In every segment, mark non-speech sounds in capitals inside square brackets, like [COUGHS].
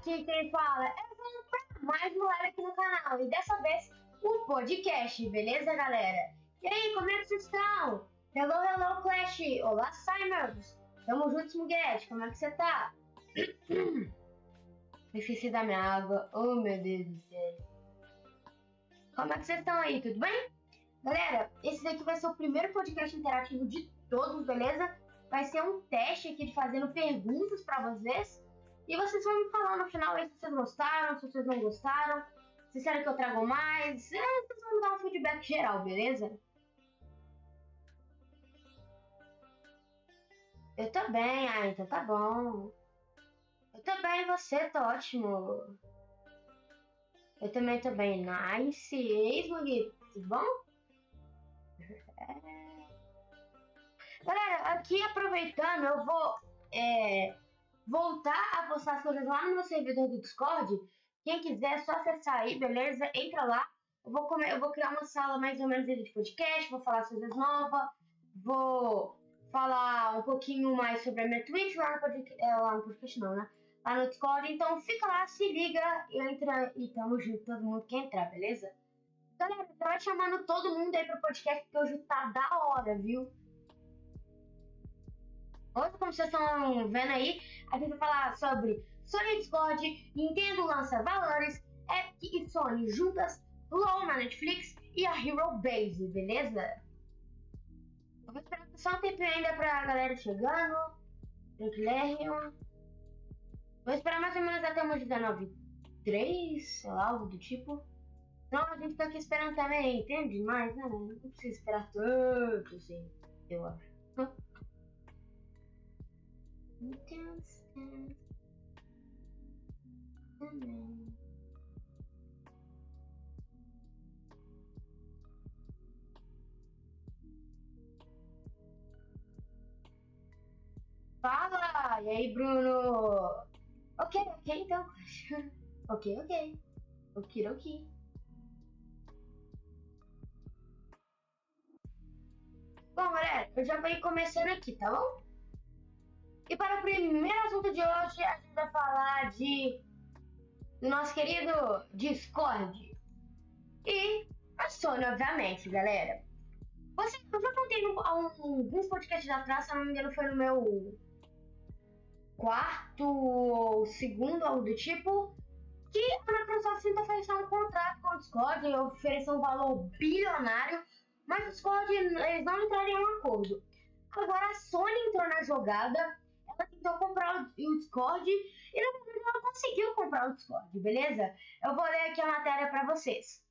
Aqui quem fala é o mais um aqui no canal. E dessa vez, o podcast, beleza, galera? E aí, como é que vocês estão? Hello, hello, Clash! Olá, Simons! Tamo juntos, Muguete, como é que você tá? [COUGHS] Esqueci da minha água. Oh, meu Deus do céu. Como é que vocês estão aí, tudo bem? Galera, esse daqui vai ser o primeiro podcast interativo de todos, beleza? Vai ser um teste aqui de fazendo perguntas para vocês. E vocês vão me falar no final aí se vocês gostaram, se vocês não gostaram, se querem que eu trago mais. É, vocês vão me dar um feedback geral, beleza? Eu tô bem, ah, então tá bom. Eu tô bem, você tá ótimo. Eu também tô bem. Nice. Ei, Smug, tudo bom? [LAUGHS] É... Galera, aqui aproveitando, eu vou é, voltar a postar as coisas lá no meu servidor do Discord. Quem quiser, é só acessar aí, beleza? Entra lá. Eu vou, comer, eu vou criar uma sala mais ou menos de podcast, vou falar coisas novas, vou falar um pouquinho mais sobre a minha Twitch lá no podcast, é, lá no podcast não, né? Lá no Discord. Então fica lá, se liga, entra e tamo junto, todo mundo que entrar, beleza? Galera, tava chamando todo mundo aí pro podcast, porque hoje tá da hora, viu? Hoje, como vocês estão vendo aí, a gente vai falar sobre Sony Discord, Nintendo lança valores, Epic e Sony juntas, LOL na Netflix e a Hero Base, beleza? Eu vou esperar só um tempinho ainda pra galera chegando. Leclerc. Vou esperar mais ou menos até umas 19 3, sei lá, algo do tipo. Não, a gente tá aqui esperando também, entende? Mas, né? Não precisa esperar tanto assim, eu acho. Fala! E aí, Bruno? Ok, ok, então. [LAUGHS] ok, ok. Ok, ok. Bom, galera, eu já vou começando aqui, tá bom? E para o primeiro assunto de hoje, a gente vai falar de nosso querido Discord. E a Sony, obviamente, galera. Você, eu já contei no, alguns podcasts atrás, se não me engano, foi no meu quarto ou segundo, algo do tipo, que a Microsoft tenta fechar um contrato com o Discord e oferecer um valor bilionário, mas o Discord, eles não entraram em um acordo. Agora a Sony entrou na jogada tentou comprar o Discord e no momento ela conseguiu comprar o Discord, beleza? Eu vou ler aqui a matéria para vocês.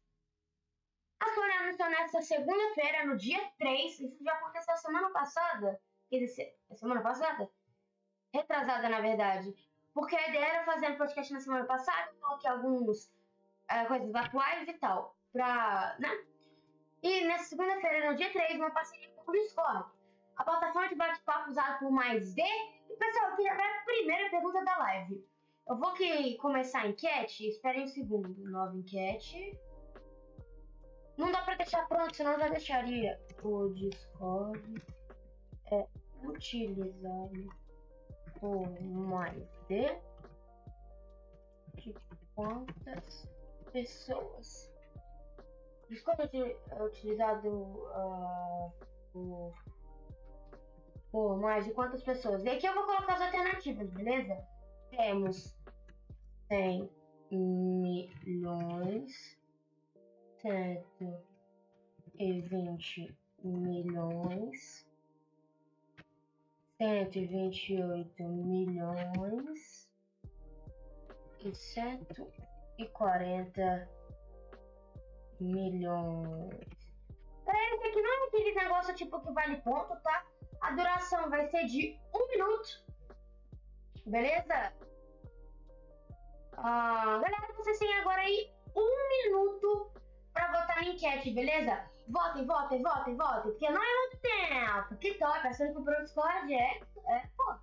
A Sony anunciou nesta segunda-feira, no dia 3, isso já aconteceu semana passada, quer dizer, semana passada? Retrasada, na verdade. Porque a ideia era fazer um podcast na semana passada, coloquei alguns é, coisas atuais e tal, pra, né? E nessa segunda-feira, no dia 3, uma parceria com o Discord. A plataforma de bate-papo usada por mais de Pessoal, eu queria ver a primeira pergunta da live. Eu vou que começar a enquete, esperem um segundo. Nova enquete. Não dá pra deixar pronto, senão eu já deixaria. O Discord é utilizado por mais de, de quantas pessoas? Discord é utilizado uh, por por mais de quantas pessoas? E aqui eu vou colocar as alternativas, beleza? Temos 100 milhões, 120 milhões, 128 milhões e 140 milhões. Esse aqui não é aquele negócio tipo que vale ponto, tá? A duração vai ser de um minuto. Beleza? Ah, galera, vocês têm agora aí um minuto para votar na enquete, beleza? Votem, votem, votem, votem, porque não é muito tempo. Que top, achando que o Discord é, é, pô.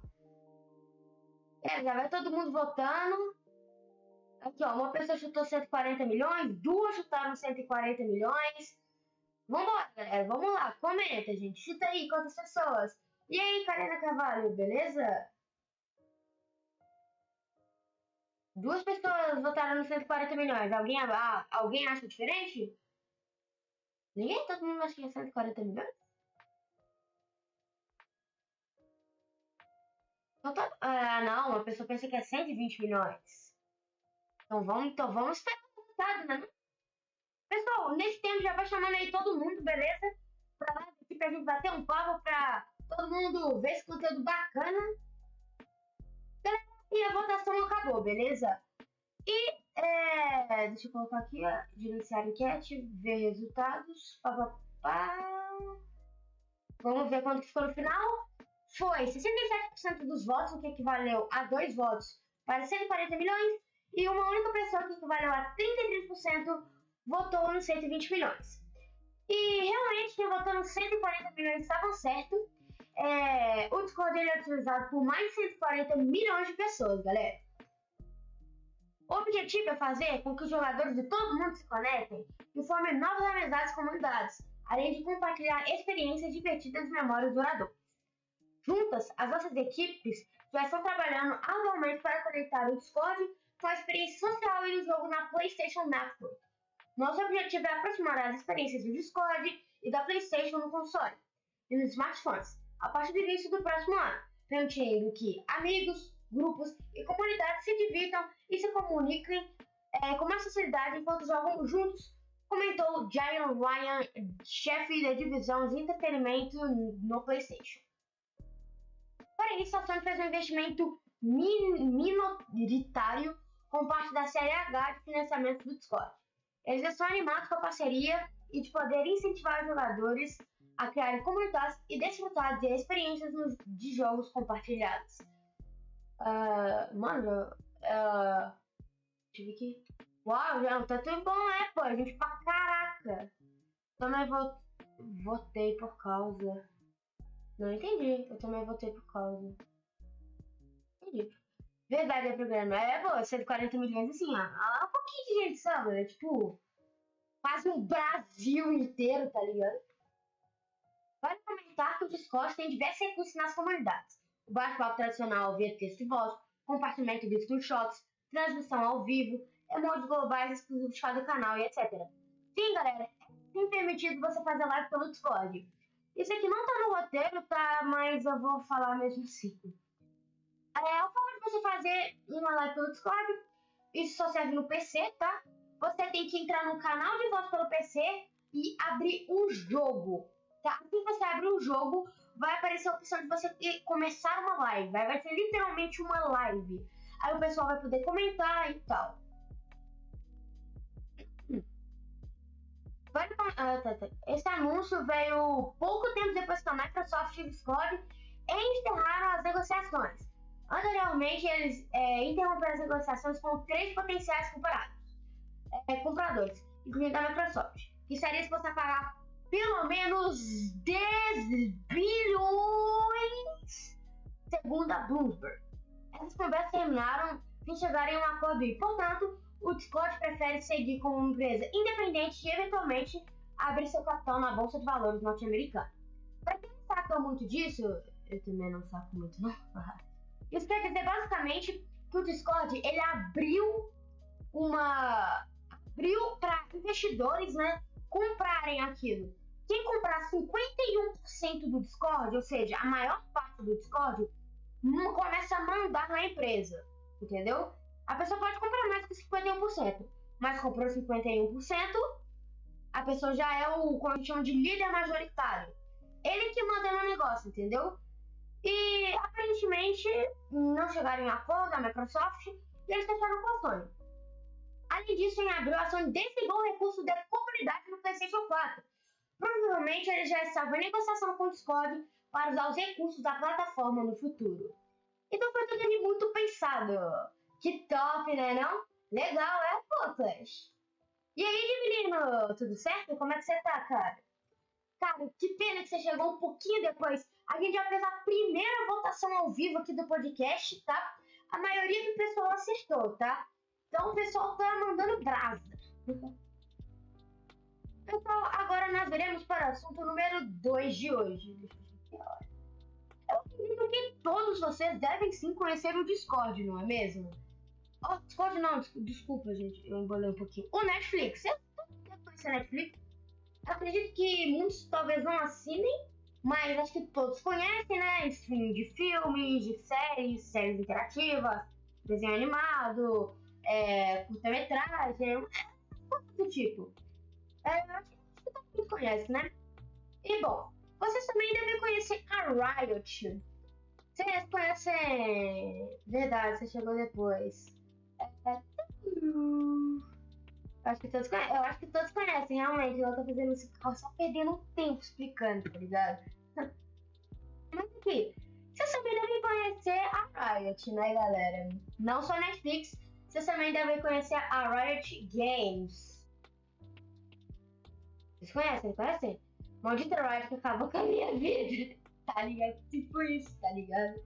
É, já vai todo mundo votando. Aqui, ó, uma pessoa chutou 140 milhões, duas chutaram 140 milhões. Vambora, galera. Vamos lá. Comenta, gente. Chuta aí quantas pessoas. E aí, Karina Carvalho, beleza? Duas pessoas votaram nos 140 milhões. Alguém, ah, alguém acha diferente? Ninguém? Todo mundo acha que é 140 milhões? Então tá, ah, não, a pessoa pensa que é 120 milhões. Então vamos, então vamos esperar o resultado, né? Pessoal, nesse tempo já vai chamando aí todo mundo, beleza? Pra lá aqui pra gente bater um papo pra todo mundo ver esse conteúdo bacana. E a votação acabou, beleza? E, é, deixa eu colocar aqui, ó, gerenciar enquete, ver resultados. Vamos ver quanto que ficou no final. Foi 67% dos votos, o que equivaleu a dois votos para 140 milhões, e uma única pessoa que equivaleu a 33% votou nos 120 milhões. E realmente quem votou nos 140 milhões estava certo. É, o Discord é utilizado por mais de 140 milhões de pessoas, galera. O objetivo é fazer com que os jogadores de todo mundo se conectem e formem novas amizades comunidades, além de compartilhar experiências divertidas e memórias duradouras. Juntas, as nossas equipes já estão trabalhando atualmente para conectar o Discord com a experiência social e o jogo na PlayStation Network. Nosso objetivo é aproximar as experiências do Discord e da PlayStation no console e nos smartphones a partir do início do próximo ano, permitindo que amigos, grupos e comunidades se divirtam e se comuniquem é, com mais facilidade enquanto jogam juntos, comentou Giant Ryan, chefe da divisão de entretenimento no PlayStation. Para isso, a Sony fez um investimento min minoritário com parte da série H de financiamento do Discord. Eles estão animados com a parceria e de poder incentivar os jogadores a criarem comunidades e desfrutar de experiências de jogos compartilhados. Uh, mano, uh, ver aqui. Uau, já tá tudo bom, é, pô, a gente pra caraca. Também votei por causa. Não entendi, eu também votei por causa. Entendi. Verdade, é programa. É, pô, 140 milhões, assim, ó. É um pouquinho de gente, sabe? É tipo, quase um Brasil inteiro, tá ligado? Vale comentar que o Discord tem diversos recursos nas comunidades. O bate-papo tradicional via texto e voz, compartilhamento de screenshots, transmissão ao vivo, emotes globais exclusivos de cada canal e etc. Sim, galera, é permitido você fazer live pelo Discord. Isso aqui não tá no roteiro, tá? Mas eu vou falar mesmo assim. É, a forma de você fazer uma live pelo Discord, isso só serve no PC, tá? Você tem que entrar no canal de voz pelo PC e abrir um jogo, tá? Assim você abre um jogo, vai aparecer a opção de você começar uma live. Vai ser literalmente uma live. Aí o pessoal vai poder comentar e tal. Ah, tá, tá. Esse anúncio veio pouco tempo depois que a Microsoft e o Discord encerraram as negociações. Anteriormente, eles é, interromperam as negociações com três potenciais comparados, é, compradores, incluindo a Microsoft, que seria disposta a pagar pelo menos 10 bilhões, segundo a Bloomberg. Essas conversas terminaram sem chegar em um acordo e, portanto, o Discord prefere seguir como uma empresa independente e, eventualmente, abrir seu capital na Bolsa de Valores norte-americana. Para quem não saca muito disso, eu também não saco muito, não. [LAUGHS] Isso quer dizer basicamente que o Discord ele abriu uma abriu para investidores, né, comprarem aquilo. Quem comprar 51% do Discord, ou seja, a maior parte do Discord, começa a mandar na empresa, entendeu? A pessoa pode comprar mais que 51%, mas comprou 51%, a pessoa já é o, como de líder majoritário. Ele que manda no negócio, entendeu? E aparentemente não chegaram em acordo a Microsoft e eles fecharam com a Sony. Além disso, em abril, a Sony desligou o recurso da comunidade no PlayStation 4. Provavelmente eles já estavam em negociação com o Discord para usar os recursos da plataforma no futuro. Então foi tudo ali muito pensado. Que top, né não? Legal, é, Poucas? E aí, menino, tudo certo? Como é que você tá, cara? Cara, que pena que você chegou um pouquinho depois. A gente já fez a primeira votação ao vivo aqui do podcast, tá? A maioria do pessoal acertou, tá? Então o pessoal tá mandando brasa. Pessoal, agora nós veremos para o assunto número 2 de hoje. Eu acredito que todos vocês devem sim conhecer o Discord, não é mesmo? Oh, Discord não, desculpa, gente. Eu embolei um pouquinho. O Netflix. Eu não conheço a Netflix. Acredito que muitos talvez não assinem, mas acho que todos conhecem, né? Stream de filmes, de séries, séries interativas, desenho animado, é, curta-metragem, é, do tipo. É, acho que todo mundo conhece, né? E bom, vocês também devem conhecer a Riot. Vocês conhecem. Verdade, você chegou depois. É, é... Acho que todos conhecem. Eu acho que todos conhecem, realmente. Eu tô fazendo isso só perdendo tempo explicando, tá ligado? Mas aqui, vocês também devem conhecer a Riot, né, galera? Não só Netflix, vocês também devem conhecer a Riot Games. Vocês conhecem? Conhecem? Maldita Riot que acabou com a minha vida. [LAUGHS] Tá ligado? Tipo isso, tá ligado?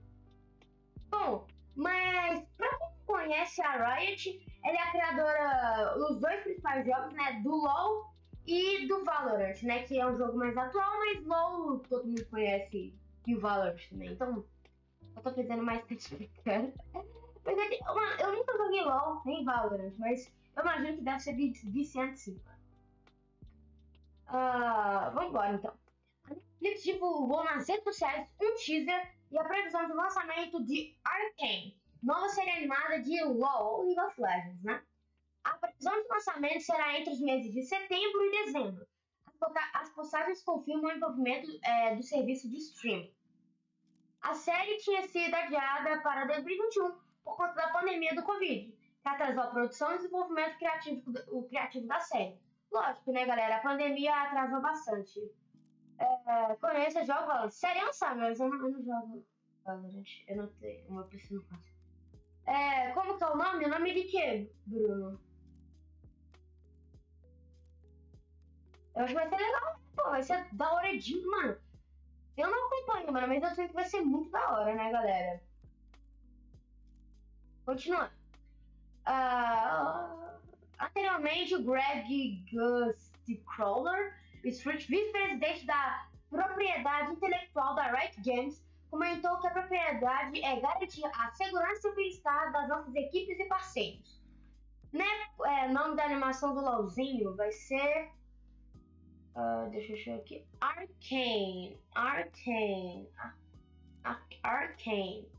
Bom, mas pra quem conhece a Riot, ela é a criadora dos dois principais jogos, né? Do LoL e do Valorant, né? Que é um jogo mais atual, mas LoL todo mundo conhece e o Valorant também. Então, eu tô fazendo mais explicando. Mas é que, mano, eu nunca joguei LoL nem Valorant, mas eu imagino que deve ser viciante sim. Uh, vamos embora então. A Netflix divulgou nas redes sociais um teaser e a previsão de lançamento de Arcane, nova série animada de LoL League of Legends, né? A previsão de lançamento será entre os meses de setembro e dezembro. As postagens confirmam o envolvimento é, do serviço de streaming. A série tinha sido adiada para 2021 por conta da pandemia do Covid, que atrasou a produção e desenvolvimento criativo, o criativo da série. Lógico, né, galera? A pandemia atrasou bastante. É, conheço, jogo Valorant. Série lançar, mas eu não, eu não jogo Valorant. Eu não tenho, meu PC não faz. É, como que é o nome? O nome de quê, Bruno? Eu acho que vai ser legal, pô, vai ser da hora de, mano. Eu não acompanho, mano, mas eu sei que vai ser muito da hora, né, galera? Continuando. Uh, anteriormente, o Greg Gustcrawler, Street vice-presidente da propriedade intelectual da Riot Games, comentou que a propriedade é garantir a segurança e o bem-estar das nossas equipes e parceiros. Né? É, nome da animação do LOLzinho vai ser Uh, deixa eu achar aqui. Arcane. Arcane. Arcane.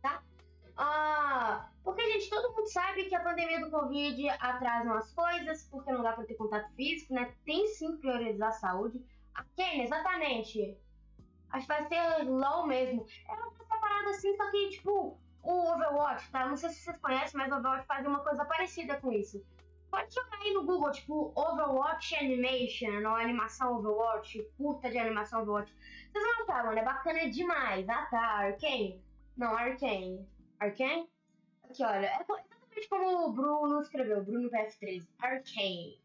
Tá? Ah, porque, gente, todo mundo sabe que a pandemia do Covid atrasa as coisas, porque não dá pra ter contato físico, né? Tem sim que priorizar a saúde. Arcane, exatamente. Acho que vai ser LOL mesmo. É uma parada assim, só que, tipo, o Overwatch, tá? Não sei se vocês conhecem, mas o Overwatch faz uma coisa parecida com isso Pode jogar aí no Google, tipo, Overwatch Animation, ou animação Overwatch, curta de animação Overwatch. Vocês vão notar, mano, é bacana demais. Ah tá, Arcane? Não, Arcane. Arcane? Aqui, olha, é exatamente como o Bruno escreveu, Bruno PF13. Arcane.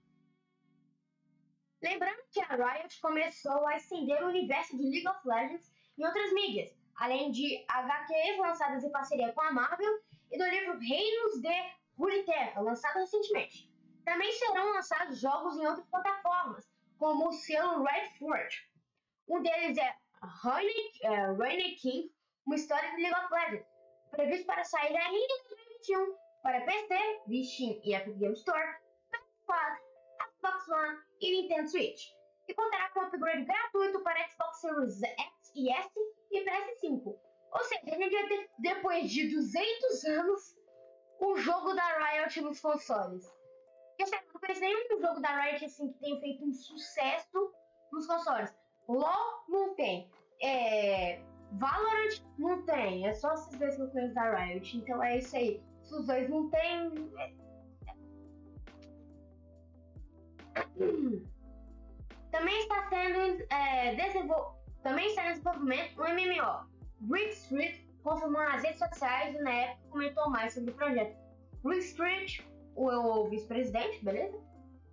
Lembrando que a Riot começou a estender o universo de League of Legends em outras mídias, além de HQs lançadas em parceria com a Marvel e do livro Reinos de Runeterra, lançado recentemente. Também serão lançados jogos em outras plataformas, como o selo Redford. Um deles é Rainy, King, uma história de League of Legends, previsto para sair ainda em 2021 para PC, Steam e Epic Game Store, PS4, Xbox One e Nintendo Switch, e contará com upgrade gratuito para Xbox Series X e S e PS5. Ou seja, a vai ter, depois de 200 anos, o jogo da Riot nos consoles. Assim, não conheço nenhum jogo da Riot assim, que tenha feito um sucesso nos consoles. LOL não tem. É, Valorant não tem. É só esses dois que eu conheço da Riot. Então é isso aí. Se os dois não tem. É... [CLEARS THROAT] Também está sendo é, desenvol... Também está em desenvolvimento um MMO. Brick Street confirmou nas redes sociais e na época comentou mais sobre o projeto. Brick Street o vice-presidente, beleza?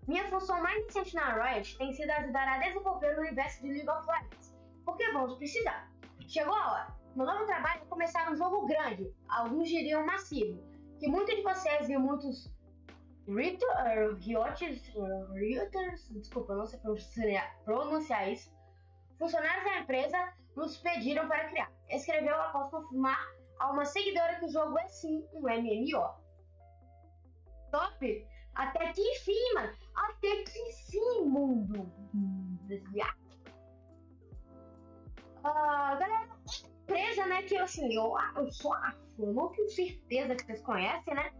Minha função mais recente na Riot tem sido ajudar a desenvolver o universo de League of Legends, porque vamos precisar. Chegou a hora. Meu novo trabalho é começar um jogo grande, alguns diriam massivo, que muitos de vocês e muitos Rioters, Rioters, desculpa, não sei pronunciar, pronunciar isso, funcionários da empresa nos pediram para criar. Escreveu após confirmar a uma seguidora que o jogo é sim um MMO. Top? Até que enfim, mano. Até que enfim, mundo. Uh, galera, empresa, né, que assim, eu, eu acho, eu não tenho certeza que vocês conhecem, né?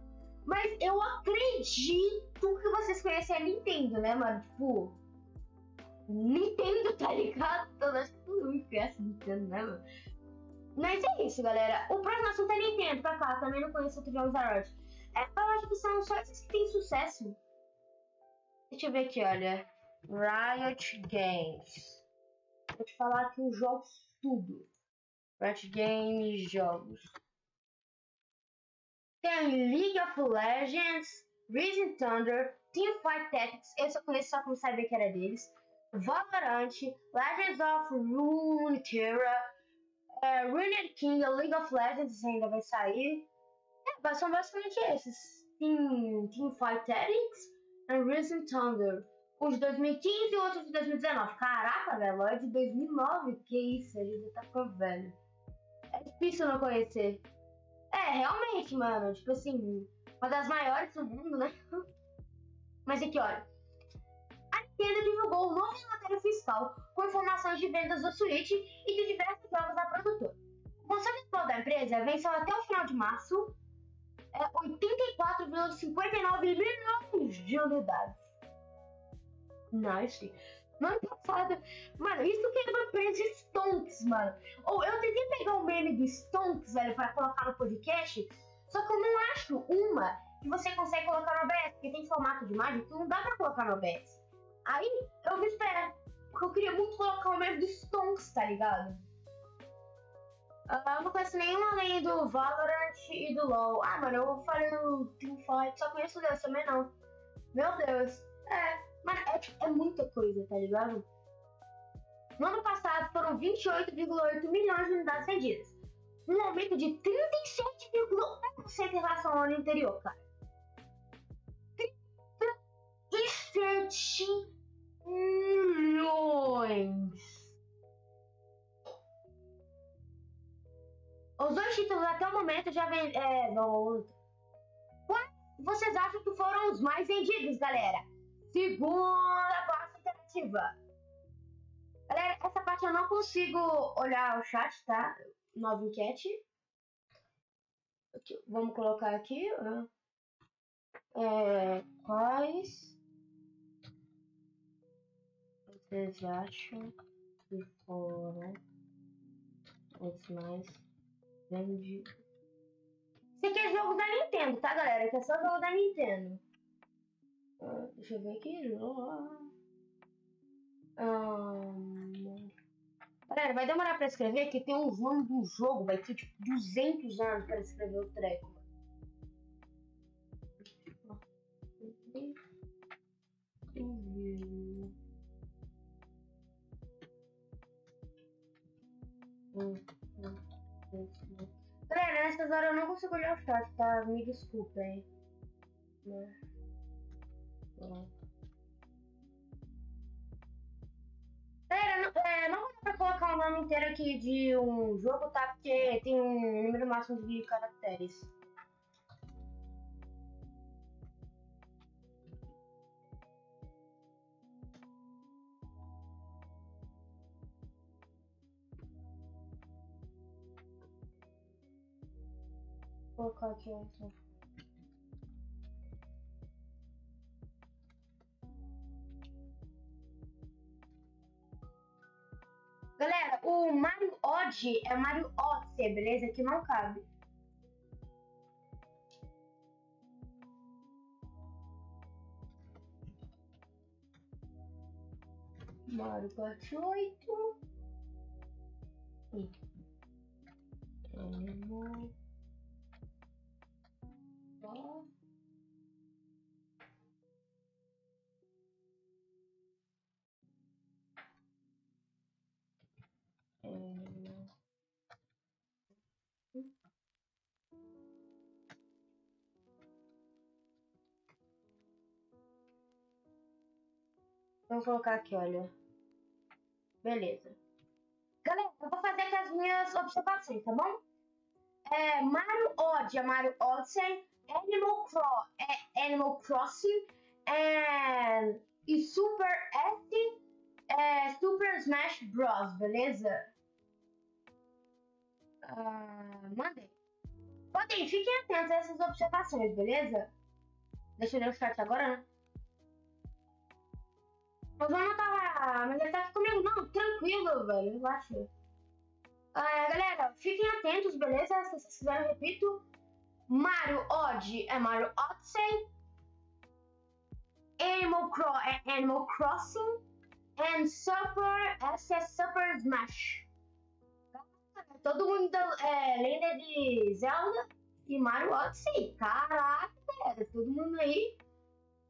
Mas eu acredito que vocês conhecem a Nintendo, né, mano? Tipo, Nintendo, tá ligado? Todas todo mundo conhece Nintendo, né, mano? Mas é isso, galera. O próximo assunto é Nintendo, pra cá. Também não conheço outros jogos da Riot. É, eu acho que são só esses que têm sucesso. Deixa eu ver aqui, olha. Riot Games. Vou te falar aqui os jogos tudo. Riot Games jogos. Tem League of Legends, Rising Thunder, Teamfight Tactics, eu só conheço só como saber que era deles. Valorant, Legends of Runeterra, é, Ruined King, League of Legends ainda vai sair. São basicamente esses. Team, Teamfight Tactics e Rising Thunder. Um de 2015 e outro de 2019. Caraca, velho, é de 2009. Que isso, a gente tá ficando velho. É difícil não conhecer. É, realmente, mano. Tipo assim, uma das maiores do mundo, né? [LAUGHS] Mas aqui, olha. A Nintendo divulgou um novo relatório fiscal com informações de vendas do Switch e de diversos jogos da produtora. O console atual da empresa venceu até o final de março é, 84,59 milhões de unidades. Nice. No ano passado, mano, isso que é uma empresa Stonks, mano. Ou eu tentei pegar o meme do Stonks, velho, para colocar no podcast, só que eu não acho uma que você consegue colocar no OBS, porque tem formato de imagem que não dá pra colocar no OBS. Aí eu me espero, porque eu queria muito colocar o meme do Stonks, tá ligado? Uh, eu não conheço nenhuma além do Valorant e do LoL. Ah, mano, eu falei no Teamfight, só conheço Deus também não. Meu Deus. É, mas é, tipo, é muita coisa, tá ligado? No ano passado foram 28,8 milhões de unidades vendidas. Um aumento de 37,1% em relação ao ano anterior, cara. 37 milhões. Os dois títulos até o momento já vem. É, Quais vocês acham que foram os mais vendidos, galera? Segunda parte interativa. Galera, essa parte eu não consigo olhar o chat, tá? Nova enquete. Aqui, vamos colocar aqui. É, quais vocês acham que foram os mais vendidos? Isso aqui é jogo da Nintendo, tá, galera? Aqui é só jogo da Nintendo. Ah, deixa eu ver aqui. Um... Galera, vai demorar pra escrever que tem uns nomes do jogo, vai ter tipo 200 anos pra escrever o treco. Galera, nessas horas eu não consigo olhar o chat, tá? Me desculpem. Né? Galera, não, é, não dá pra colocar o nome inteiro aqui de um jogo, tá? Porque tem um número máximo de caracteres. Galera, o Mario Odd é Mario Odyssey, beleza? Que não cabe. Mario Kart 8. E. Animal. Vamos colocar aqui, olha. Beleza. Galera, eu vou fazer aqui as minhas observações, tá bom? é, Mario Odyssey, Mario Odyssey, Animal, Cro é, Animal Crossing e Super S é, Super Smash Bros, beleza? Uh, mandei. Podem, fiquem atentos a essas observações, beleza? Deixa eu ler o chat agora, né? O João não tava. Mas ele tá aqui comigo. Não, tranquilo, velho. Relaxa. Uh, galera, fiquem atentos, beleza? Se vocês quiserem, repito. Mario Odd é Mario Odyssey. Animal, Cro é Animal Crossing. And Super, essa é Super Smash. Todo mundo é, lenda de Zelda e Mario Odyssey. Caraca, todo mundo aí.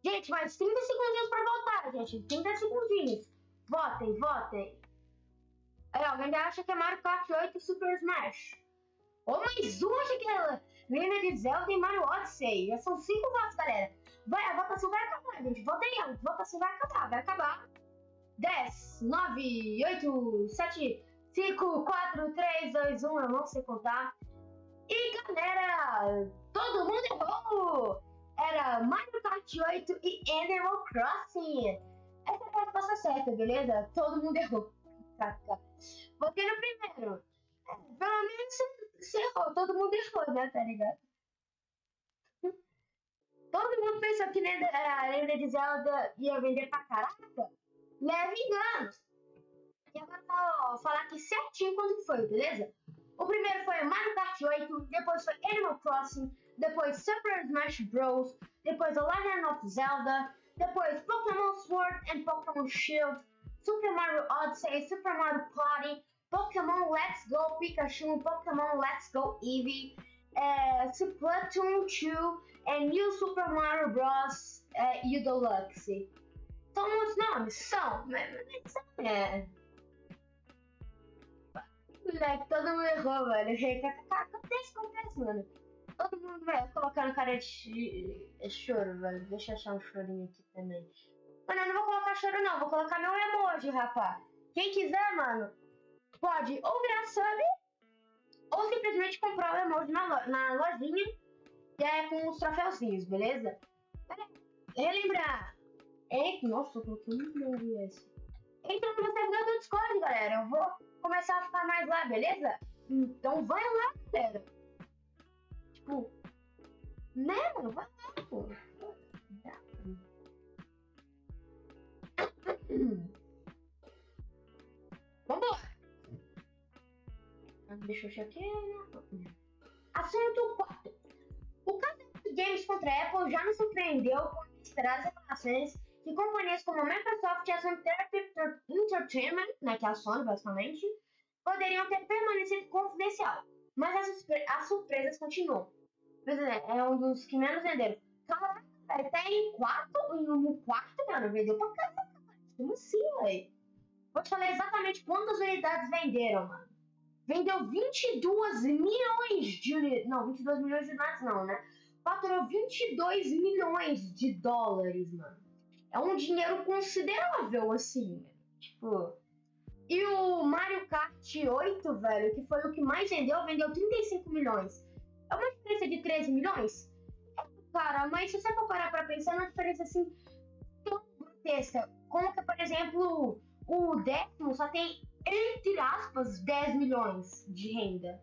Gente, mais 30 segundinhos pra voltar, gente. 30 segundinhos. Votem, votem. Aí, alguém acha que é Mario Kart 8 Super Smash. Ou mais um acha que é lenda de Zelda e Mario Odyssey. Já são 5 votos, galera. Vai, a votação vai acabar, gente. Votem. A votação vai acabar, vai acabar. 10, 9, 8, 7, 5, 4, 3, 2, 1, eu não sei contar. E galera, todo mundo errou! Era Mario Kart 8 e Animal Crossing. Essa é a resposta certa, beleza? Todo mundo errou. Botei no primeiro. Pelo menos você errou, todo mundo errou, né? Tá ligado? Todo mundo pensou que a lenda de Zelda ia vender pra caraca leve enganos. E agora vou falar aqui certinho quando foi, beleza? O primeiro foi Mario Kart 8, depois foi Animal Crossing, depois Super Smash Bros, depois The Legend of Zelda, depois Pokémon Sword and Pokémon Shield, Super Mario Odyssey, Super Mario Party, Pokémon Let's Go Pikachu, Pokémon Let's Go Eevee, uh, Splatoon 2, and New Super Mario Bros. Uh, U Deluxe. São muitos nomes? São, mas é. Moleque, todo mundo errou, velho. Acontece, acontece, mano. Todo mundo vai colocando cara de choro, velho. Deixa eu achar um chorinho aqui também. Mano, eu não vou colocar choro, não. Vou colocar meu emoji, rapaz. Quem quiser, mano, pode ou virar sub ou simplesmente comprar o emoji na, na lojinha que é com os troféuzinhos, beleza? Relembrar, Eita, nossa, eu coloquei um milhão esse. Entra no servidor do Discord, galera. Eu vou começar a ficar mais lá, beleza? Então vai lá, galera. Tipo, né, mano? Vai lá, pô. Vambora! Deixa eu chequear. Assunto 4. O caso de Games contra a Apple já nos surpreendeu com esperadas reclamações que companhias como Microsoft e a Sun Entertainment, né, que é a Sony basicamente, poderiam ter permanecido confidencial. Mas as, surpre as surpresas continuam. Exemplo, é um dos que menos venderam. Até em quarto, em um quarto, mano, vendeu pra caramba. Como assim, velho? Vou te falar exatamente quantas unidades venderam, mano. Vendeu 22 milhões de unidades. Não, 22 milhões de unidades não, né? Faturou 22 milhões de dólares, mano é um dinheiro considerável, assim. Tipo. E o Mario Kart 8, velho, que foi o que mais vendeu, vendeu 35 milhões. É uma diferença de 13 milhões? É, cara, mas se você for parar pra pensar, é uma diferença assim tão grotesca. Como que, por exemplo, o décimo só tem, entre aspas, 10 milhões de renda.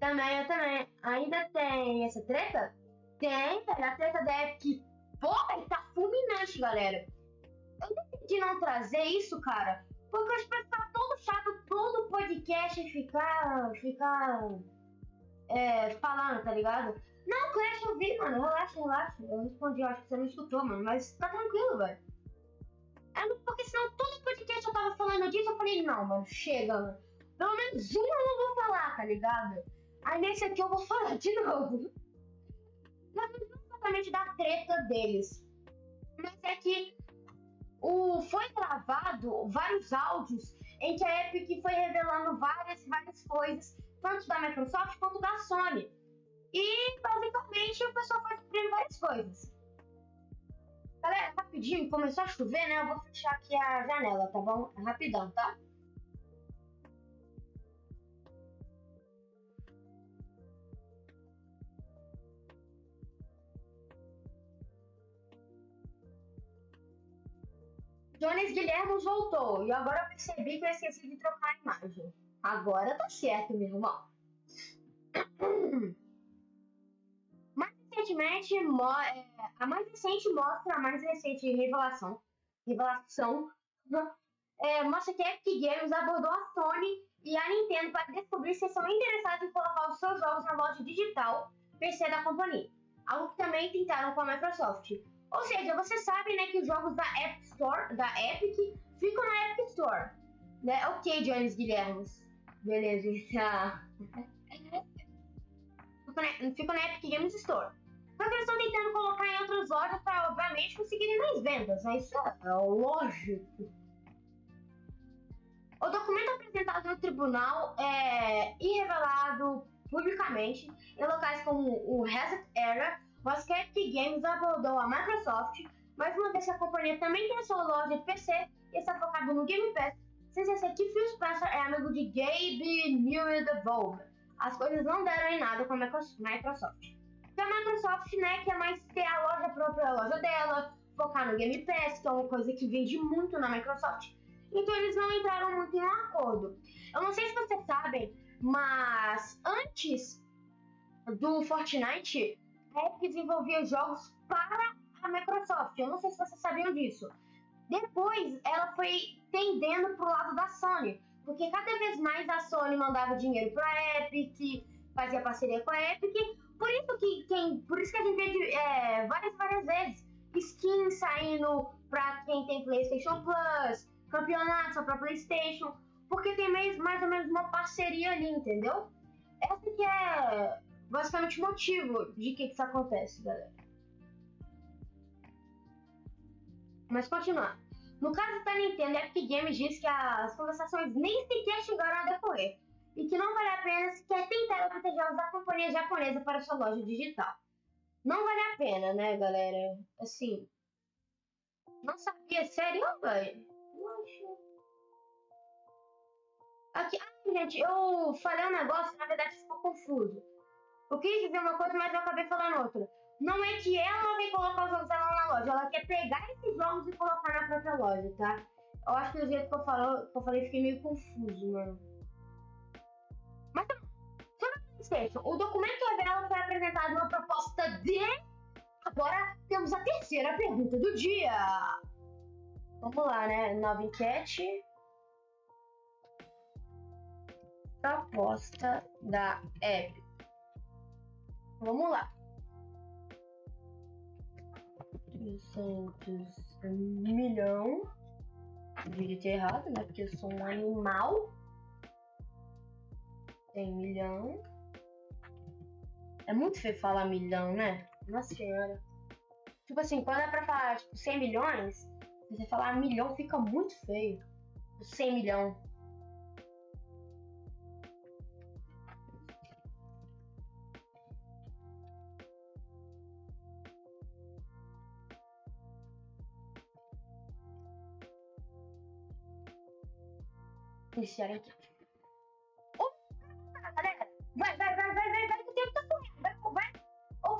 Também, eu também. Ainda tem essa treta? Tem, A treta da Epic Pô, tá fulminante, galera. Eu decidi não trazer isso, cara, porque acho que vai ficar todo chato todo podcast ficar. ficar. É, falando, tá ligado? Não, Clash eu vi, mano. Relaxa, relaxa. Eu respondi, eu acho que você não escutou, mano. Mas tá tranquilo, velho. É, porque senão todo podcast eu tava falando disso, eu falei, não, mano, chega, mano. Pelo menos um eu não vou falar, tá ligado? Aí nesse aqui eu vou falar de novo. Mas exatamente da treta deles. Mas é que o, foi gravado vários áudios em que a Epic foi revelando várias, várias coisas, tanto da Microsoft quanto da Sony. E basicamente o pessoal foi descobrindo várias coisas. Galera, rapidinho, começou a chover, né? Eu vou fechar aqui a janela, tá bom? É rapidão, tá? Jones Guilherme voltou e agora eu percebi que eu esqueci de trocar a imagem. Agora tá certo, meu irmão. [CLEARS THROAT] É, a mais recente mostra a mais recente revelação. Revelação. É, mostra que a Epic Games abordou a Sony e a Nintendo para descobrir se são interessados em colocar os seus jogos na loja digital PC da companhia. Algo que também tentaram com a Microsoft. Ou seja, você sabe né, que os jogos da App Store, da Epic, ficam na Epic Store. Né? Ok, Jones Guilherme. Beleza, [LAUGHS] tá. Fica na Epic Games Store. Só que eles estão tentando colocar em outras lojas para, obviamente, conseguirem mais vendas. Né? Isso é, é lógico. O documento apresentado no tribunal é, e revelado publicamente em locais como o Reset Era, mas que Games abordou a Microsoft, mas uma vez que a companhia também tem sua loja de PC e está focado no Game Pass, sem esquecer que Phil Spencer é amigo de Gabe Newell Devolver. As coisas não deram em nada com a Microsoft. A Microsoft, né, quer mais ter a loja própria, a loja dela, focar no Game Pass, que é uma coisa que vende muito na Microsoft. Então eles não entraram muito em um acordo. Eu não sei se vocês sabem, mas antes do Fortnite, a Epic desenvolvia jogos para a Microsoft. Eu não sei se vocês sabiam disso. Depois, ela foi tendendo pro lado da Sony, porque cada vez mais a Sony mandava dinheiro para a Epic, fazia parceria com a Epic. Por isso que quem, por isso que a gente vê é, várias várias vezes skins saindo para quem tem PlayStation Plus, campeonatos só para PlayStation porque tem mais, mais ou menos uma parceria ali, entendeu? Essa que é basicamente o motivo de que, que isso acontece, galera. Mas continuar. No caso da Nintendo, a Epic Games diz que as conversações nem sequer chegaram a decorrer e que não vale a pena sequer tentar obter jogos da companhia japonesa para sua loja digital. Não vale a pena, né, galera? Assim, não sabia, sério, velho? Aqui, ah, gente, eu falei um negócio, na verdade ficou confuso. Eu quis dizer uma coisa, mas eu acabei falando outra. Não é que ela não vem colocar os jogos dela na loja, ela quer pegar esses jogos e colocar na própria loja, tá? Eu acho que do jeito que eu, falo, que eu falei, fiquei meio confuso, mano. O documento revela foi apresentado uma proposta de. Agora temos a terceira pergunta do dia. Vamos lá, né? Nova enquete. proposta da Epic. Vamos lá. 300 milhão. Digite errado, né? Porque eu sou um animal. 100 milhão. É muito feio falar milhão, né? Nossa senhora. Tipo assim, quando é pra falar tipo, 100 milhões, você falar milhão fica muito feio. 100 milhão. iniciar aqui. vai, vai, vai,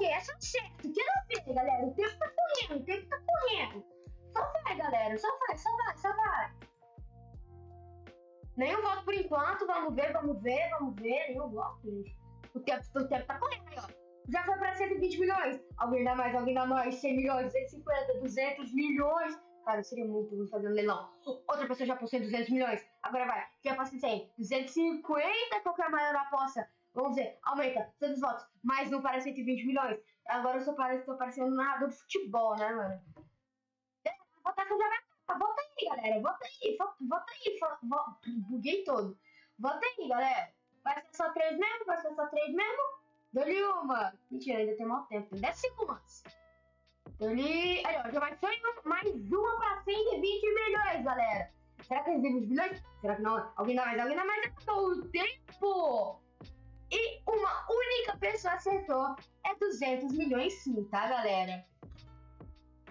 Essa é certo, que não ver, galera, o tempo tá correndo, o tempo tá correndo. Só vai, galera, só vai, só vai, só vai. Nenhum voto por enquanto, vamos ver, vamos ver, vamos ver, nenhum voto, gente. O tempo, o tempo tá correndo aí, ó. Já foi pra 120 milhões. Alguém dá mais, alguém dá mais, 100 milhões, 150, 200 milhões. Cara, seria muito ruim fazer um leilão. Outra pessoa já possui 200 milhões. Agora vai. Aposta em 100? 250, qualquer maior aposta. Vamos ver, aumenta, todos os votos. Mais um para 120 milhões. Agora eu sou parece, tô parecendo um narrador de futebol, né, mano? A votação já vai. Vota aí, galera. Vota aí. Vota aí. Vota... Buguei todo. Vota aí, galera. Vai ser só 3 mesmo? Vai ser só 3 mesmo? Dou-lhe uma. Mentira, ainda tem mal tempo. 10 segundos. Ele. Aí, ó, já vai ser mais uma pra 120 milhões, galera. Será que eles 120 milhões? Será que não? Alguém dá mais? Alguém dá mais? Acertou o tempo! E uma única pessoa acertou. É 200 milhões sim, tá, galera?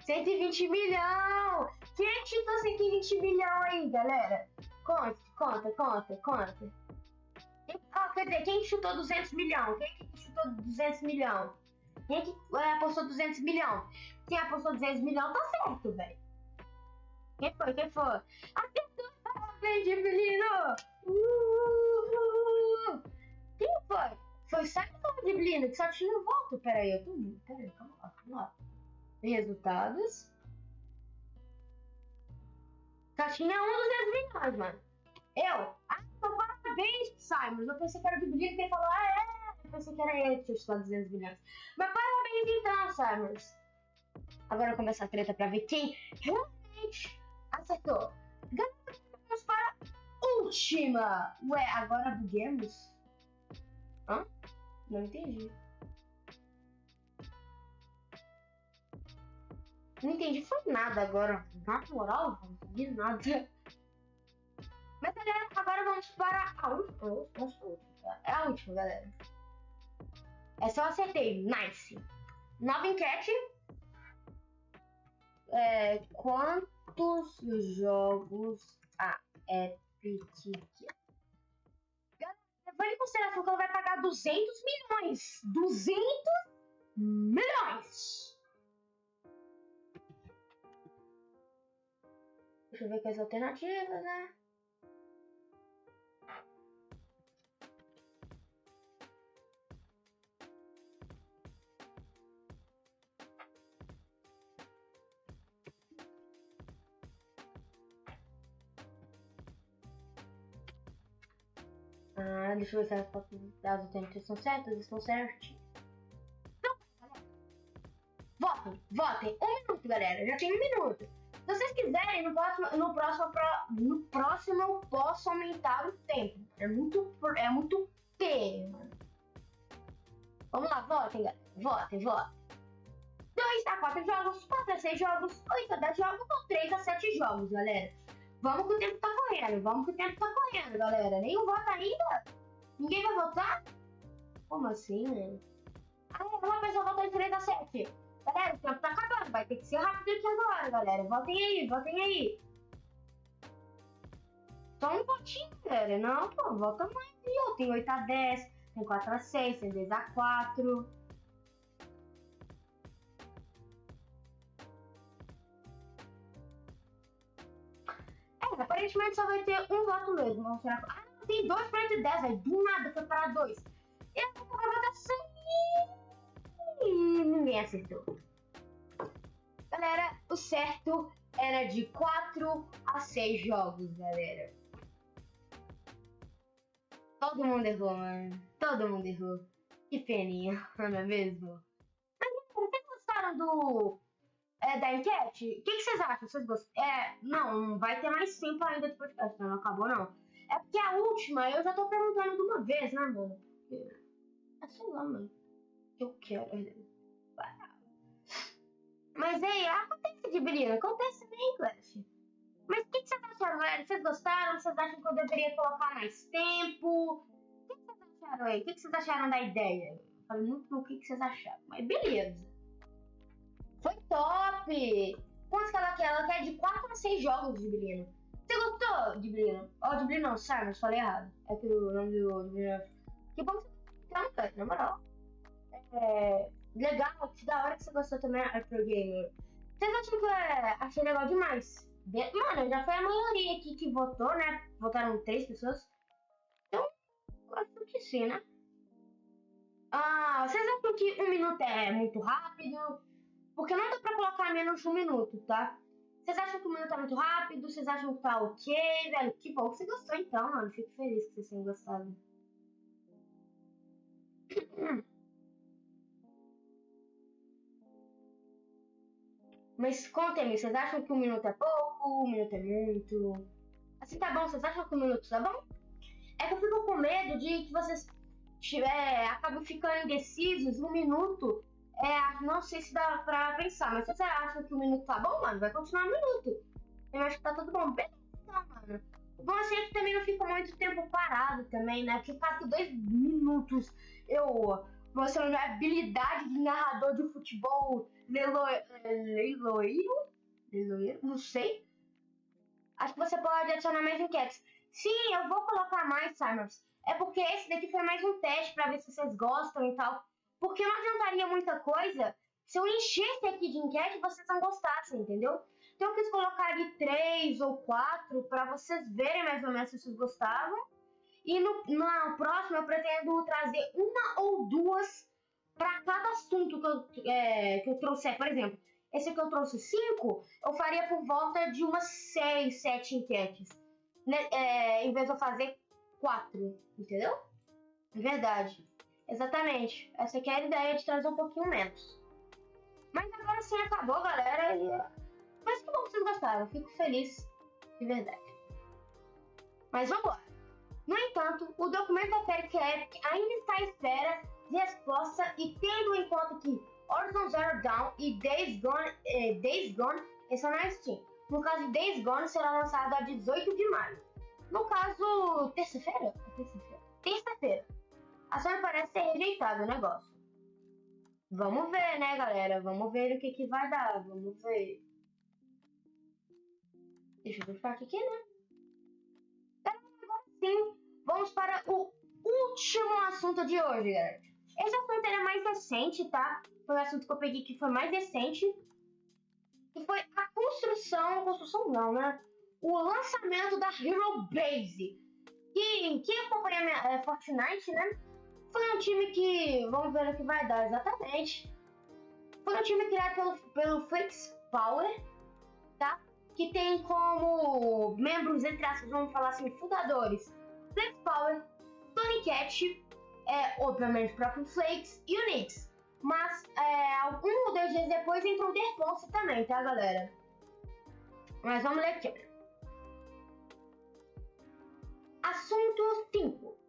120 milhões! Quem chutou 120 milhões aí, galera? Conta, conta, conta, conta. Ah, quer dizer, quem chutou 200 milhões? Quem chutou 200 milhões? Quem que é, apostou 200 milhões? Quem apostou 200 milhões tá certo, velho. Quem foi? Quem foi? Acertou! Parabéns, Giblino! Uh, Quem foi? Foi Simon ou Giblino? Que só tinha um. Pera aí, eu tô... Pera aí, calma lá, calma lá. Resultados. Só tinha um dos milhões, mano. Eu? Ah, então parabéns, Simon. Eu pensei que era o Giblino que ele falou, ah, é. Eu pensei que era ele que tinha chutado 200 milhões. Mas parabéns então, Simons. Agora começa a treta pra ver quem realmente acertou. Vamos para última. Ué, agora buguemos? Hã? Não entendi. Não entendi foi nada agora. Na moral, não entendi nada. Mas galera, agora vamos para a última. É a última, galera. Essa eu acertei. Nice. Nova enquete é, quantos jogos a Epic Levando em consideração que ela vai pagar 200 milhões. 200 milhões! Deixa eu ver aqui as alternativas, né? Ah, deixa eu ver se as alternativas são certas. Estão certas. Então, votem, votem. Um minuto, galera. Já tem um minuto. Se vocês quiserem, no próximo, no próximo, no próximo eu posso aumentar o tempo. É muito, é muito T, mano. Vamos lá, votem, galera. Votem, votem. 2 a 4 jogos, 4 a 6 jogos, 8 a 10 jogos ou 3 a 7 jogos, galera. Vamos que o tempo tá correndo, vamos que o tempo tá correndo, galera. O voto ainda? Ninguém vai votar? Como assim, né? Ah, uma pessoa votou em 3 a 7. Galera, o tempo tá acabando, vai ter que ser rápido aqui agora, galera. Votem aí, votem aí. Só um votinho, galera. Não, pô, vota mais. Eu tenho 8 a 10, tem 4 a 6, tem 10 a 4. Aparentemente só vai ter um voto mesmo. Vamos tirar... Ah, tem dois para de 10, aí do nada foi para dois. E a votação e ninguém acertou. Galera, o certo era de 4 a 6 jogos, galera. Todo mundo errou, mano. Todo mundo errou. Que peninha, [LAUGHS] não é mesmo? Mas, vocês gostaram do é, da enquete, o que, que, vocês acham? Vocês gostam? É, não, vai ter mais tempo ainda de podcast, não acabou não. É porque a última eu já tô perguntando de uma vez, né, mano? Porque, é sei lá, mano. Eu quero. Mas aí, acontece de brilho, acontece bem, Clash. Mas o que, que vocês acharam, galera? Vocês gostaram? Vocês acham que eu deveria colocar mais tempo? O que, que vocês acharam aí? O que, que vocês acharam da ideia? Eu falei muito o que, que vocês acharam, mas beleza. Foi top! Quantos que ela quer? Ela quer de 4 a 6 jogos de Brino. Você gostou de Brino? Ó, oh, de não, Simons, falei errado. É que o nome do Brino. Que bom que você tá na moral. É. Legal, que da hora que você gostou também, é Pro Gamer. Vocês acham que é... achei legal demais? Mano, já foi a maioria aqui que votou, né? Votaram três pessoas. Então, acho que sim, né? Ah, vocês acham que um minuto é muito rápido? Porque não dá pra colocar menos de um minuto, tá? Vocês acham que o minuto tá muito rápido? Vocês acham que tá ok, velho? Que bom que você gostou então, mano. Fico feliz que vocês tenham gostado. [CLEARS THROAT] Mas contem-me, vocês acham que um minuto é pouco, um minuto é muito? Assim tá bom, vocês acham que um minuto tá bom? É que eu fico com medo de que vocês tiver, acabem ficando indecisos um minuto é, não sei se dá pra pensar, mas você acha que o minuto tá bom, mano, vai continuar um minuto. Eu acho que tá tudo bom. Beleza, mano. Bom assim é que também não fica muito tempo parado também, né? Porque quase dois minutos eu mostrando a habilidade de narrador de futebol leiloeiro, leiloeiro, não sei. Acho que você pode adicionar mais enquetes. Sim, eu vou colocar mais, Simons. É porque esse daqui foi mais um teste para ver se vocês gostam e tal. Porque não adiantaria muita coisa se eu enchesse aqui de enquete e vocês não gostassem, entendeu? Então eu quis colocar de três ou quatro para vocês verem mais ou menos se vocês gostavam. E no, no próximo eu pretendo trazer uma ou duas para cada assunto que eu, é, que eu trouxer. Por exemplo, esse que eu trouxe cinco, eu faria por volta de umas seis, sete enquetes. Né? É, em vez de eu fazer quatro, entendeu? Verdade. Exatamente. Essa aqui é a ideia de trazer um pouquinho menos. Mas agora sim acabou, galera. E... Mas que bom que vocês gostaram. Eu fico feliz. De verdade. Mas vamos lá. No entanto, o documento da Peric ainda está à espera de resposta e tendo em conta que Horizon Zero Dawn e Days Gone, eh, Days Gone estão na Steam. No caso Days Gone será lançado a 18 de maio. No caso, terça-feira? Terça-feira. Terça-feira. A Sony parece ter rejeitado o negócio. Vamos ver, né, galera? Vamos ver o que, que vai dar. Vamos ver. Deixa eu buscar aqui, né? Agora sim, vamos para o último assunto de hoje, galera. Esse assunto é mais recente, tá? Foi o assunto que eu peguei que foi mais recente. E foi a construção, construção não, né? O lançamento da Hero Base. Que quem acompanha é, Fortnite, né? Foi um time que. Vamos ver o que vai dar exatamente. Foi um time criado pelo, pelo Flex Power, tá? Que tem como membros, entre aspas, vamos falar assim, fundadores: Flex Power, Tony Cat, é, obviamente o próprio Flakes e o Nix. Mas é, um ou dois dias depois entrou o Derponce também, tá, galera? Mas vamos ler aqui. Assunto 5.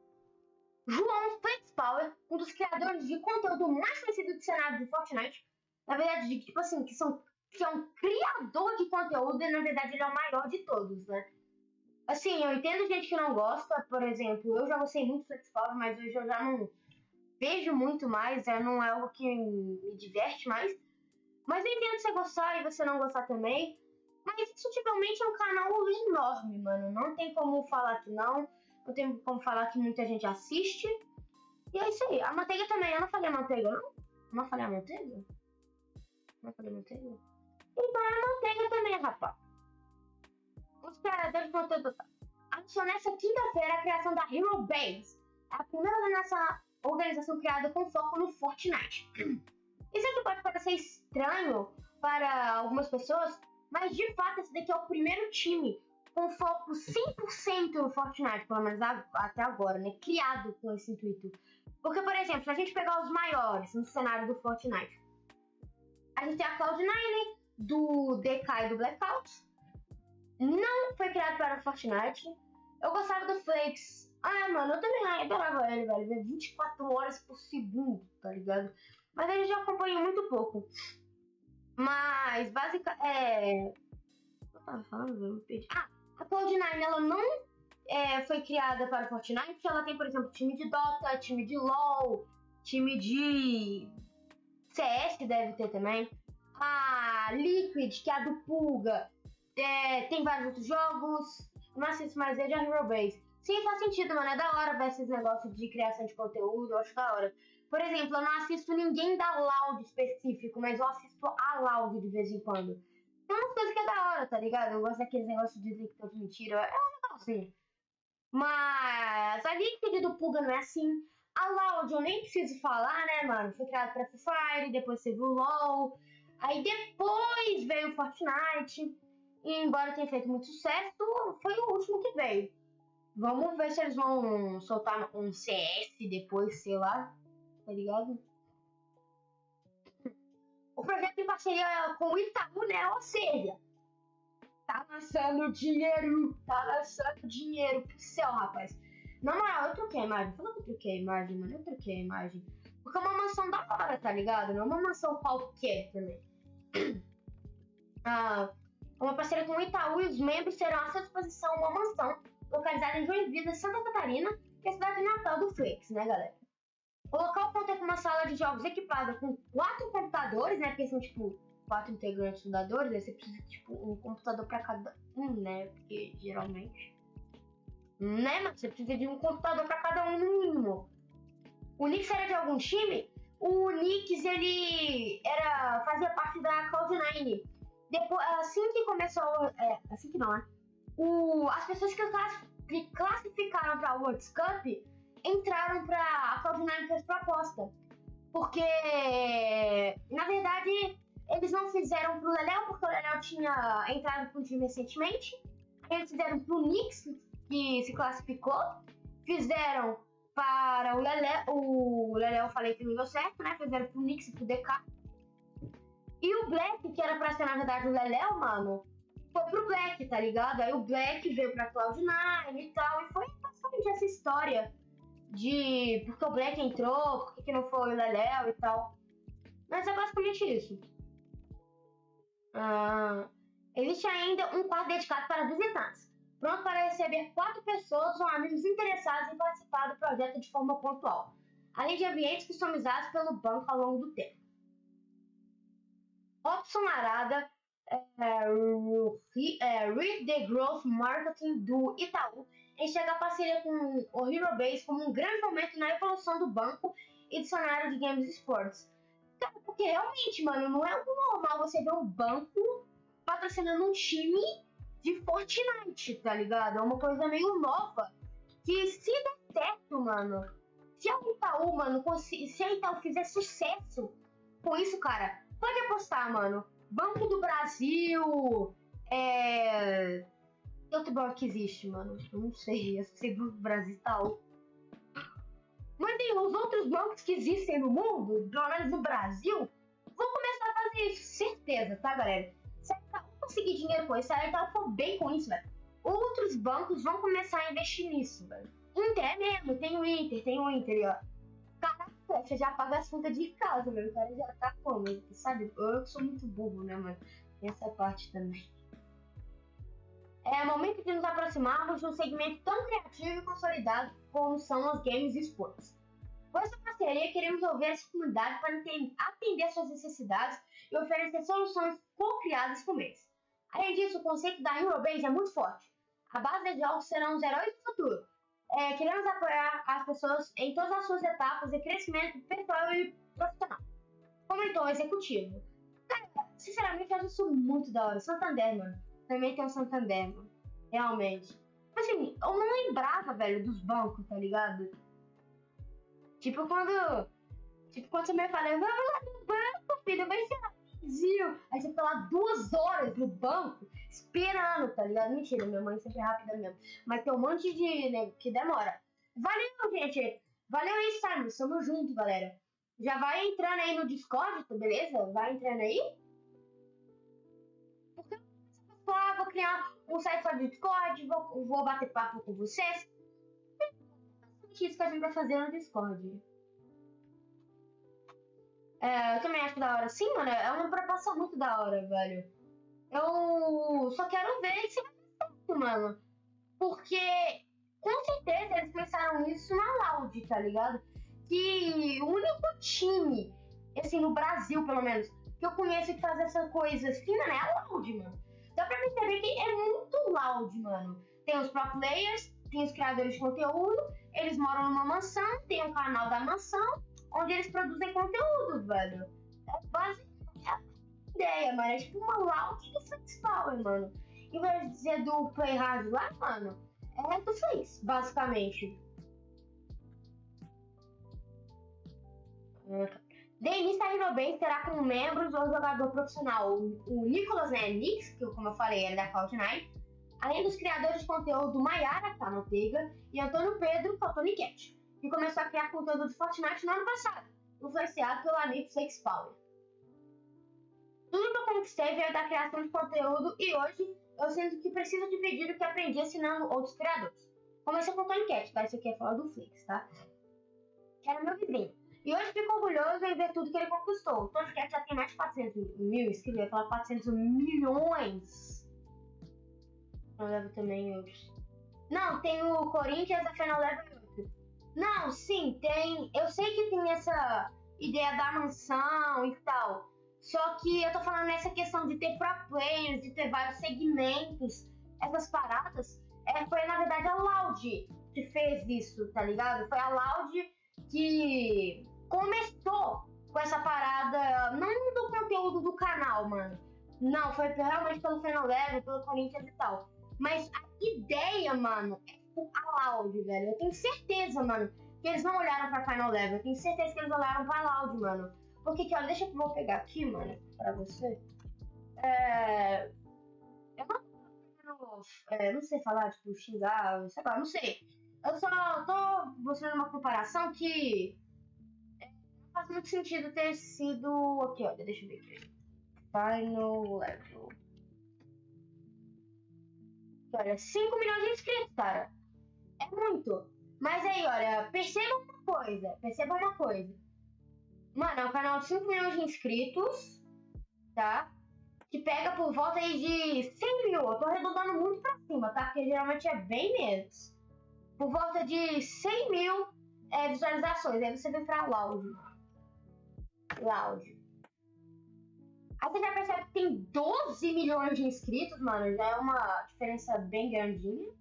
João Power, um dos criadores de conteúdo mais conhecido do cenário de Fortnite. Na verdade, de, tipo assim, que, são, que é um criador de conteúdo e na verdade ele é o maior de todos, né? Assim, eu entendo gente que não gosta, por exemplo, eu já gostei muito do Flex Power, mas hoje eu já não vejo muito mais, é, não é algo que me diverte mais. Mas eu entendo você gostar e você não gostar também. Mas indiscutivelmente é um canal enorme, mano. Não tem como falar que não. Não tem como falar que muita gente assiste. E é isso aí. A manteiga também. Eu não falei a manteiga, não? Eu não falei a manteiga? Não falei a manteiga? Então a manteiga também, rapaz. Os criadores de conteúdo anunciou nessa quinta-feira a criação da Hero Base. É a primeira da nossa organização criada com foco no Fortnite. Isso aqui pode parecer estranho para algumas pessoas, mas de fato esse daqui é o primeiro time com foco 100% no Fortnite, pelo menos até agora, né? Criado com esse intuito. Porque, por exemplo, se a gente pegar os maiores no cenário do Fortnite, a gente tem a Cloud9, do DK e do Blackout. Não foi criado para o Fortnite. Eu gostava do Flakes. Ah, mano, eu também adorava ele, velho. Ver 24 horas por segundo, tá ligado? Mas ele já acompanhou muito pouco. Mas, basicamente. É. Eu tava falando, eu me perdi. Ah, a Cloud9 ela não é, foi criada para Fortnite. Ela tem, por exemplo, time de Dota, time de LoL, time de CS deve ter também. A Liquid, que é a do Pulga, é, tem vários outros jogos. Não assisto mais é a Hero Base. Sim, faz sentido, mano. É da hora ver esses negócios de criação de conteúdo. Eu acho da hora. Por exemplo, eu não assisto ninguém da Loud específico, mas eu assisto a Loud de vez em quando. Tem umas coisas que é da hora, tá ligado? Eu gosto daqueles negócios de tô de mentira. É um legal, sim. Mas a Liquid do Puga não é assim. A Loud eu nem preciso falar, né, mano? Foi criado pra Free Fire, depois teve o LoL. Aí depois veio o Fortnite. E embora tenha feito muito sucesso, foi o último que veio. Vamos ver se eles vão soltar um CS depois, sei lá. Tá ligado? O projeto em parceria com o Itaú, né? Ou seja, tá lançando dinheiro, tá lançando dinheiro pro céu, rapaz. Na moral, eu troquei a imagem. Fala que eu troquei a imagem, mano. Eu troquei a imagem. Porque é uma mansão da hora, tá ligado? Não é uma mansão qualquer também. [CLEARS THROAT] ah, uma parceria com o Itaú e os membros terão à sua disposição uma mansão localizada em Joinville, Santa Catarina, que é a cidade natal do Flex, né, galera? O local conta com uma sala de jogos equipada com quatro computadores, né? Porque são, tipo, quatro integrantes fundadores, aí você precisa, tipo, um computador para cada um, né? Porque geralmente. Né, mas você precisa de um computador para cada um no mínimo. O Nix era de algum time? O Nix, ele era, fazia parte da Cloud9. Depois, assim que começou. É, assim que não, né? O, as pessoas que, class, que classificaram pra World Cup entraram pra a Cloud9 fez proposta. Porque, na verdade, eles não fizeram pro Leléo, porque o Leléo tinha entrado pro time recentemente. Eles fizeram pro Knicks, que se classificou. Fizeram para o Lelé, o Lelé eu falei que não deu certo, né? Fizeram pro Knicks e pro DK. E o Black, que era pra ser na verdade o Leléo, mano, foi pro Black, tá ligado? Aí o Black veio pra Cloud9 e tal, e foi basicamente essa história de porque o Black entrou, por que não foi o Leléo e tal. Mas é basicamente isso. Ah, existe ainda um quarto dedicado para visitantes, pronto para receber quatro pessoas ou amigos interessados em participar do projeto de forma pontual, além de ambientes customizados pelo banco ao longo do tempo. Opson Arada é, é, Read the Growth Marketing do Itaú enxerga a parceria com o Hero Base como um grande momento na evolução do banco e do cenário de games e esportes. Cara, porque realmente, mano, não é normal você ver um banco patrocinando um time de Fortnite, tá ligado? É uma coisa meio nova. Que se der certo, mano, se a Itaú, mano, se a Itaú fizer sucesso com isso, cara, pode apostar, mano. Banco do Brasil, é. Que outro banco que existe, mano? Eu não sei, eu sei do Brasil tal. Mas tem os outros bancos que existem no mundo, pelo menos no Brasil, vão começar a fazer isso, certeza, tá, galera? Se a Itaú conseguir dinheiro com isso, se a Itaú for bem com isso, velho, outros bancos vão começar a investir nisso, velho. Inter é mesmo, tem o Inter, tem o Inter, ó. Caraca, você já paga as contas de casa, meu. O cara já tá como? Sabe? Eu sou muito burro, né, mano? Tem essa parte também. É momento de nos aproximarmos de um segmento tão criativo e consolidado como são os games e esportes. Com essa parceria, queremos ouvir essa comunidade para atender suas necessidades e oferecer soluções co-criadas com eles. Além disso, o conceito da Eurobase é muito forte. A base de jogos serão os heróis do futuro. É, queremos apoiar as pessoas em todas as suas etapas de crescimento pessoal e profissional. Comentou o executivo. Cara, sinceramente, eu acho isso muito da hora. Santander, mano também tem o Santander, mano. Realmente. Assim, eu não lembrava, velho, dos bancos, tá ligado? Tipo quando. Tipo quando você me fala, vamos lá no banco, filho, vai ser rapidinho. Aí você fica lá duas horas no banco esperando, tá ligado? Mentira, minha mãe sempre é rápida mesmo. Mas tem um monte de né, que demora. Valeu, gente. Valeu aí, Simon. Tamo junto, galera. Já vai entrando aí no Discord, tá beleza? Vai entrando aí. Porque ah, vou criar um site para Discord, vou, vou bater papo com vocês. É isso que a gente vai fazer no Discord. É, eu também acho da hora. Sim, mano, é uma proposta muito da hora, velho. Eu só quero ver se vai dar certo, mano. Porque, com certeza, eles pensaram isso na Loud, tá ligado? Que o único time, assim, no Brasil, pelo menos, que eu conheço que faz essa coisa assim, né, é a Loud, mano dá pra perceber que é muito loud, mano. Tem os pro players, tem os criadores de conteúdo, eles moram numa mansão, tem um canal da mansão, onde eles produzem conteúdo, velho. É basicamente a ideia, mano. É tipo uma loud do Flex Power, mano. Em vez de dizer do Play Hard lá, mano, é do Flex, basicamente. Denis Tarinoben será com membros ou jogador profissional o Nicolas né, Nix, que como eu falei é da Cloud9, além dos criadores de conteúdo Maiara Manteiga e Antônio Pedro Tony Cat, que começou a criar conteúdo de Fortnite no ano passado, influenciado pelo amigo Flex Power. Tudo que eu conquistei veio da criação de conteúdo e hoje eu sinto que preciso dividir o que aprendi ensinando outros criadores. Comecei com o Tony Cat, tá? Isso aqui é falar do Flex, tá? Que era meu vizinho. E hoje fico orgulhoso em ver tudo que ele conquistou. O podcast já tem mais de 400 mil inscritos, eu ia falar 400 milhões. Eu levo também outros. Não, tem o Corinthians, a final leva outro. Não, sim, tem. Eu sei que tem essa ideia da mansão e tal. Só que eu tô falando nessa questão de ter pro players, de ter vários segmentos, essas paradas. É, foi na verdade a Loud que fez isso, tá ligado? Foi a Loud que começou com essa parada, não do conteúdo do canal, mano, Não, foi realmente pelo Final Level, pelo Corinthians e tal. Mas a ideia, mano, é tipo a Loud, velho. Eu tenho certeza, mano, que eles não olharam pra Final Level. Eu tenho certeza que eles olharam pra Loud, mano. Porque que, olha, deixa eu vou pegar aqui, mano, pra você. É. Eu não, é, não sei falar, tipo, xingar, sei lá, não sei. Eu só tô mostrando uma comparação que faz muito sentido ter sido. Aqui, olha, deixa eu ver aqui. Final level. Olha, 5 milhões de inscritos, cara. É muito. Mas aí, olha, perceba uma coisa. Perceba uma coisa. Mano, é um canal de 5 milhões de inscritos, tá? Que pega por volta aí de 100 mil. Eu tô arredondando muito pra cima, tá? Porque geralmente é bem menos. Por volta de 100 mil é, visualizações. Aí você vem pra Loud. Aí você já percebe que tem 12 milhões de inscritos, mano. Já é uma diferença bem grandinha.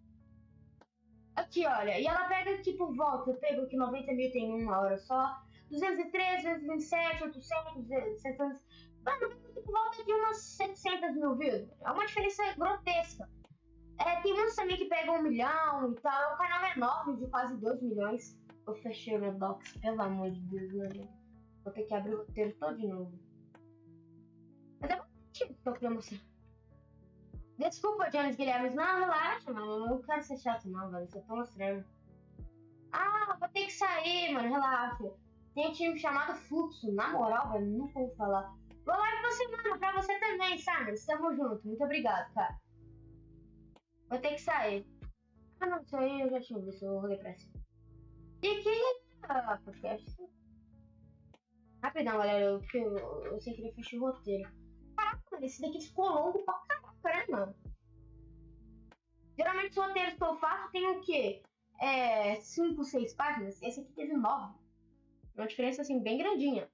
Aqui, olha. E ela pega por volta. Eu pego que 90 mil tem uma hora só. 203, 227, 800, 700. Mano, por volta de umas 700 mil views. É uma diferença grotesca. É, tem muitos também que pegam um milhão e tal. O canal é enorme, de quase 2 milhões. Eu fechei o meu pelo amor de Deus, mano. Vou ter que abrir o roteiro todo de novo. Mas é que queria mostrar. Desculpa, James Guilherme. Não, relaxa, mano. Eu não quero ser chato, não, velho. Só tô mostrando. Ah, vou ter que sair, mano. Relaxa. Tem um time chamado Fluxo. Na moral, velho, nunca vou falar. Vou lá pra você, mano. Pra você também, sabe? Estamos juntos. Muito obrigado, cara. Vou ter que sair. Ah, não, isso aí eu já tinha visto. Eu rolei pra cima. E aqui, ah, podcast. Rapidão, galera. Eu, eu, eu sei que ele fechou o roteiro mano, esse daqui ficou longo pra caraca, né, mano? Geralmente os roteiros que eu faço tem o quê? É, 5, 6 páginas. Esse aqui teve 9. Uma diferença, assim, bem grandinha.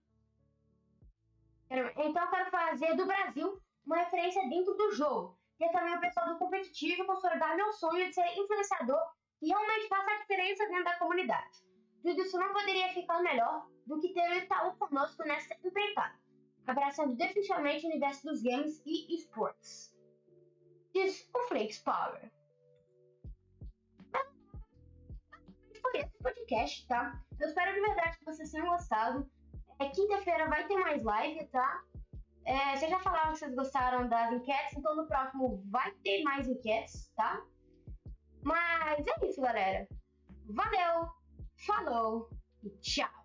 Então eu quero fazer do Brasil uma referência dentro do jogo. E é também o pessoal do competitivo consolidar meu sonho de ser influenciador e realmente faça a diferença dentro da comunidade. Tudo isso não poderia ficar melhor do que ter o Itaú conosco nessa empreitada abraçando definitivamente o universo dos games e esportes. Diz o Flakes Power. Foi esse podcast, tá? Eu espero de verdade que vocês tenham gostado. É, Quinta-feira vai ter mais live, tá? É, vocês já falaram que vocês gostaram das enquetes, então no próximo vai ter mais enquetes, tá? Mas é isso, galera. Valeu, falou e tchau!